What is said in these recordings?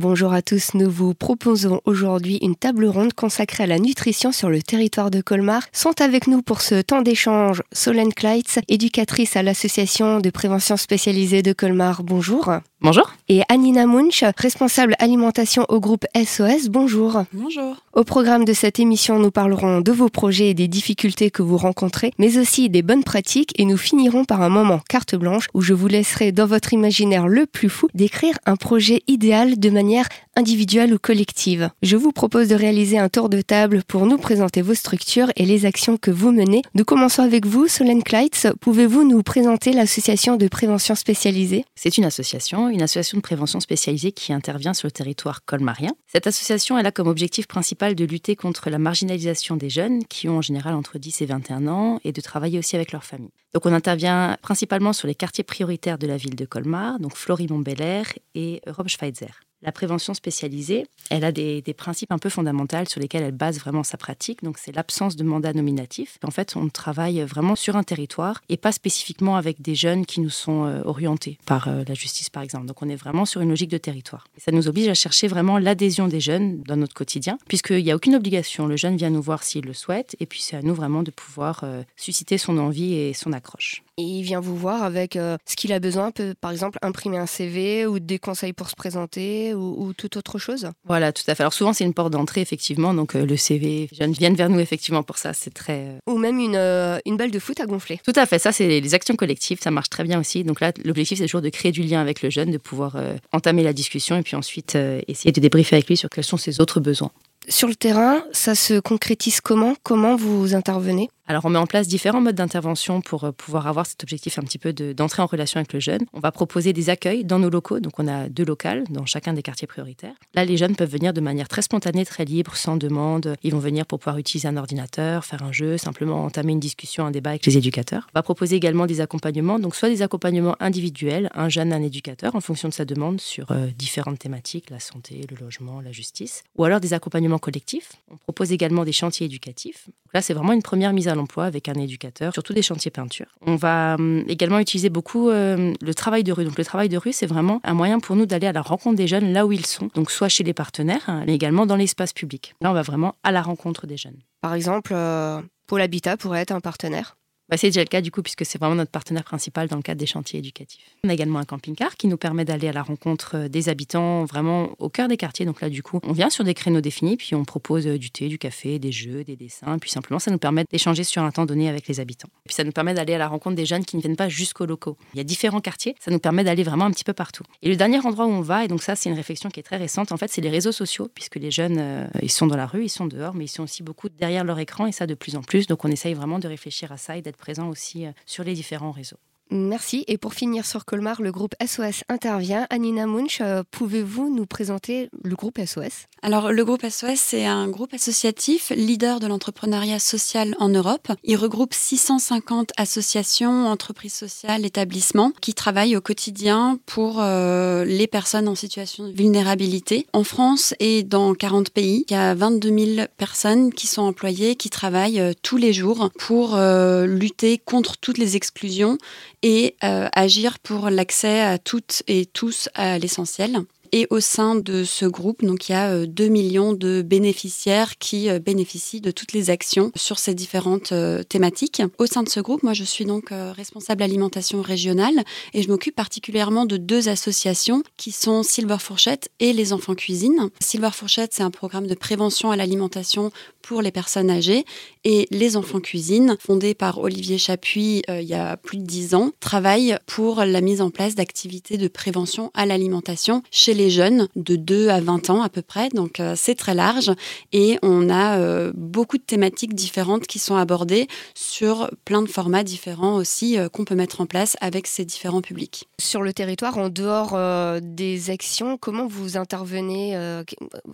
Bonjour à tous, nous vous proposons aujourd'hui une table ronde consacrée à la nutrition sur le territoire de Colmar. Sont avec nous pour ce temps d'échange Solène Kleitz, éducatrice à l'association de prévention spécialisée de Colmar. Bonjour. Bonjour. Et Anina Munch, responsable alimentation au groupe SOS. Bonjour. Bonjour. Au programme de cette émission, nous parlerons de vos projets et des difficultés que vous rencontrez, mais aussi des bonnes pratiques et nous finirons par un moment carte blanche où je vous laisserai dans votre imaginaire le plus fou décrire un projet idéal de manière individuelle ou collective. Je vous propose de réaliser un tour de table pour nous présenter vos structures et les actions que vous menez. Nous commençons avec vous, Solène Kleitz. Pouvez-vous nous présenter l'association de prévention spécialisée? C'est une association, une association de prévention spécialisée qui intervient sur le territoire colmarien. Cette association elle a comme objectif principal de lutter contre la marginalisation des jeunes qui ont en général entre 10 et 21 ans et de travailler aussi avec leurs familles. Donc on intervient principalement sur les quartiers prioritaires de la ville de Colmar, donc Florimont-Bel-Air et Europe Schweitzer. La prévention spécialisée, elle a des, principes un peu fondamentaux sur lesquels elle base vraiment sa pratique. Donc, c'est l'absence de mandat nominatif. En fait, on travaille vraiment sur un territoire et pas spécifiquement avec des jeunes qui nous sont euh, orientés par euh, la justice, par exemple. Donc, on est vraiment sur une logique de territoire. Ça nous oblige à chercher vraiment l'adhésion des jeunes dans notre quotidien, puisqu'il n'y a aucune obligation. Le jeune vient nous voir s'il le souhaite, et puis c'est à nous vraiment de pouvoir euh, susciter son envie et son accroche. Et il vient vous voir avec ce qu'il a besoin, peut par exemple imprimer un CV ou des conseils pour se présenter ou, toute autre chose Voilà, tout à fait. Alors souvent, c'est une porte d'entrée, effectivement. Donc euh, le CV, les jeunes viennent vers nous, effectivement, pour ça. C'est très. Euh, ou même une, euh, une balle de foot à gonfler. Tout à fait. Ça, c'est les actions collectives. Ça marche très bien aussi. Donc là, l'objectif, c'est toujours de créer du lien avec le jeune, de pouvoir entamer la discussion et puis ensuite essayer de débriefer avec lui sur quels sont ses autres besoins. Sur le terrain, ça se concrétise comment? Comment vous intervenez? Alors, on met en place différents modes d'intervention pour euh, pouvoir avoir cet objectif un petit peu d'entrer en relation avec le jeune. On va proposer des accueils dans nos locaux. Donc, on a deux locales dans chacun des quartiers prioritaires. Là, les jeunes peuvent venir de manière très spontanée, très libre, sans demande. Ils vont venir pour pouvoir utiliser un ordinateur, faire un jeu, simplement entamer une discussion, un débat avec les éducateurs. On va proposer également des accompagnements. Donc, soit des accompagnements individuels, un jeune, un éducateur, en fonction de sa demande sur euh, différentes thématiques, la santé, le logement, la justice. Ou alors des accompagnements collectifs. On propose également des chantiers éducatifs. là, c'est vraiment une première mise à avec un éducateur, surtout des chantiers peinture. On va hum, également utiliser beaucoup euh, le travail de rue. Donc le travail de rue, c'est vraiment un moyen pour nous d'aller à la rencontre des jeunes là où ils sont, donc soit chez les partenaires, hein, mais également dans l'espace public. Là, on va vraiment à la rencontre des jeunes. Par exemple, euh, Pôle Habitat pourrait être un partenaire bah, c'est déjà le cas du coup, puisque c'est vraiment notre partenaire principal dans le cadre des chantiers éducatifs. On a également un camping-car qui nous permet d'aller à la rencontre euh, des habitants vraiment au cœur des quartiers. Donc là, du coup, on vient sur des créneaux définis, puis on propose euh, du thé, du café, des jeux, des dessins. Puis simplement, ça nous permet d'échanger sur un temps donné avec les habitants. Puis ça nous permet d'aller à la rencontre des jeunes qui ne viennent pas jusqu'aux locaux. Il y a différents quartiers, ça nous permet d'aller vraiment un petit peu partout. Et le dernier endroit où on va, et donc ça, c'est une réflexion qui est très récente, en fait, c'est les réseaux sociaux, puisque les jeunes, euh, ils sont dans la rue, ils sont dehors, mais ils sont aussi beaucoup derrière leur écran, et ça de plus en plus. Donc on essaye vraiment de réfléchir à ça et d'être présent aussi sur les différents réseaux. Merci. Et pour finir sur Colmar, le groupe SOS intervient. Anina Munch, euh, pouvez-vous nous présenter le groupe SOS Alors, le groupe SOS, c'est un groupe associatif leader de l'entrepreneuriat social en Europe. Il regroupe 650 associations, entreprises sociales, établissements qui travaillent au quotidien pour euh, les personnes en situation de vulnérabilité. En France et dans 40 pays, il y a 22 000 personnes qui sont employées, qui travaillent euh, tous les jours pour lutter contre toutes les exclusions et euh, agir pour l'accès à toutes et tous à l'essentiel. Et au sein de ce groupe, donc il y a 2 euh, millions de bénéficiaires qui euh, bénéficient de toutes les actions sur ces différentes euh, thématiques. Au sein de ce groupe, moi je suis donc responsable alimentation régionale et je m'occupe particulièrement de deux associations qui sont Silver Fourchette et les enfants cuisine. Silver Fourchette, c'est un programme de prévention à l'alimentation pour les personnes âgées et les enfants cuisine, fondé par Olivier Chapuis il y a plus de 10 ans, travaille pour la mise en place d'activités de prévention à l'alimentation chez les jeunes de 2 à 20 ans à peu près, donc euh, c'est très large. Et on a euh, beaucoup de thématiques différentes qui sont abordées sur plein de formats différents aussi euh, qu'on peut mettre en place avec ces différents publics. Sur le territoire, en dehors des actions, comment vous intervenez,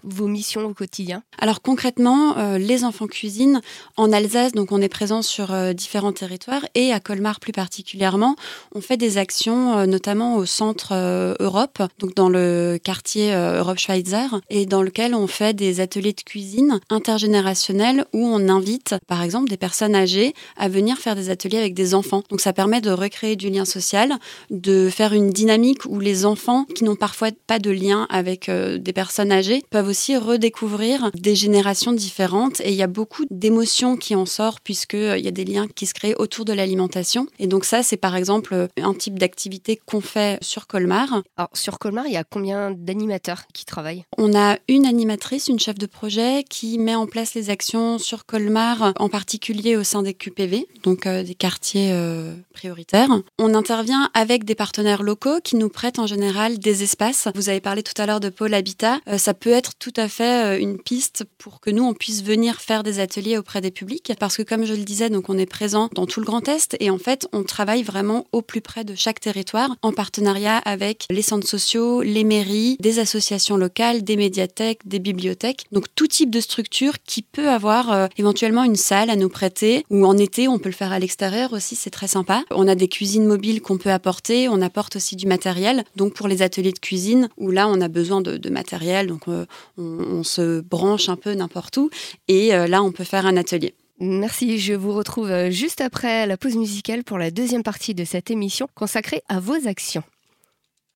vos missions au quotidien? Alors concrètement, les enfants cuisine en Alsace, donc on est présent sur différents territoires. Et à Colmar plus particulièrement, on fait des actions notamment au centre Europe, donc dans le quartier Europe Schweitzer et dans lequel on fait des ateliers de cuisine intergénérationnels où on invite par exemple des personnes âgées à venir faire des ateliers avec des enfants. Donc ça permet de recréer du lien social, de faire une dynamique où les enfants qui n'ont parfois pas de lien avec des personnes âgées peuvent aussi redécouvrir des générations différentes et il y a beaucoup d'émotions qui en sortent puisqu'il y a des liens qui se créent autour de l'alimentation. Et donc ça, c'est par exemple un type d'activité qu'on fait sur Colmar. Alors sur Colmar, il y a combien d'animateurs qui travaillent On a une animatrice, une chef de projet qui met en place les actions sur Colmar, en particulier au sein des QPV, donc euh, des quartiers euh, prioritaires. On intervient avec des partenaires locaux qui nous prêtent en général des espaces. Vous avez parlé tout à l'heure de Pôle Habitat. Euh, ça peut être tout à fait une piste pour que nous, on puisse venir faire des ateliers auprès des publics. Parce que comme je le disais, donc on est présent dans tout le Grand Est et en fait, on travaille vraiment au plus près de chaque territoire en partenariat avec les centres sociaux, les mairies, des associations locales, des médiathèques, des bibliothèques. Donc tout type de structure qui peut avoir euh, éventuellement une salle à nous prêter ou en été, on peut le faire à l'extérieur aussi, c'est très sympa. On a des cuisines mobiles qu'on peut apporter, on apporte aussi du matériel. Donc pour les ateliers de cuisine où là on a besoin de, matériel, donc euh, on, se branche un peu n'importe où et euh, là on peut faire un atelier. Merci, je vous retrouve juste après la pause musicale pour la deuxième partie de cette émission consacrée à vos actions.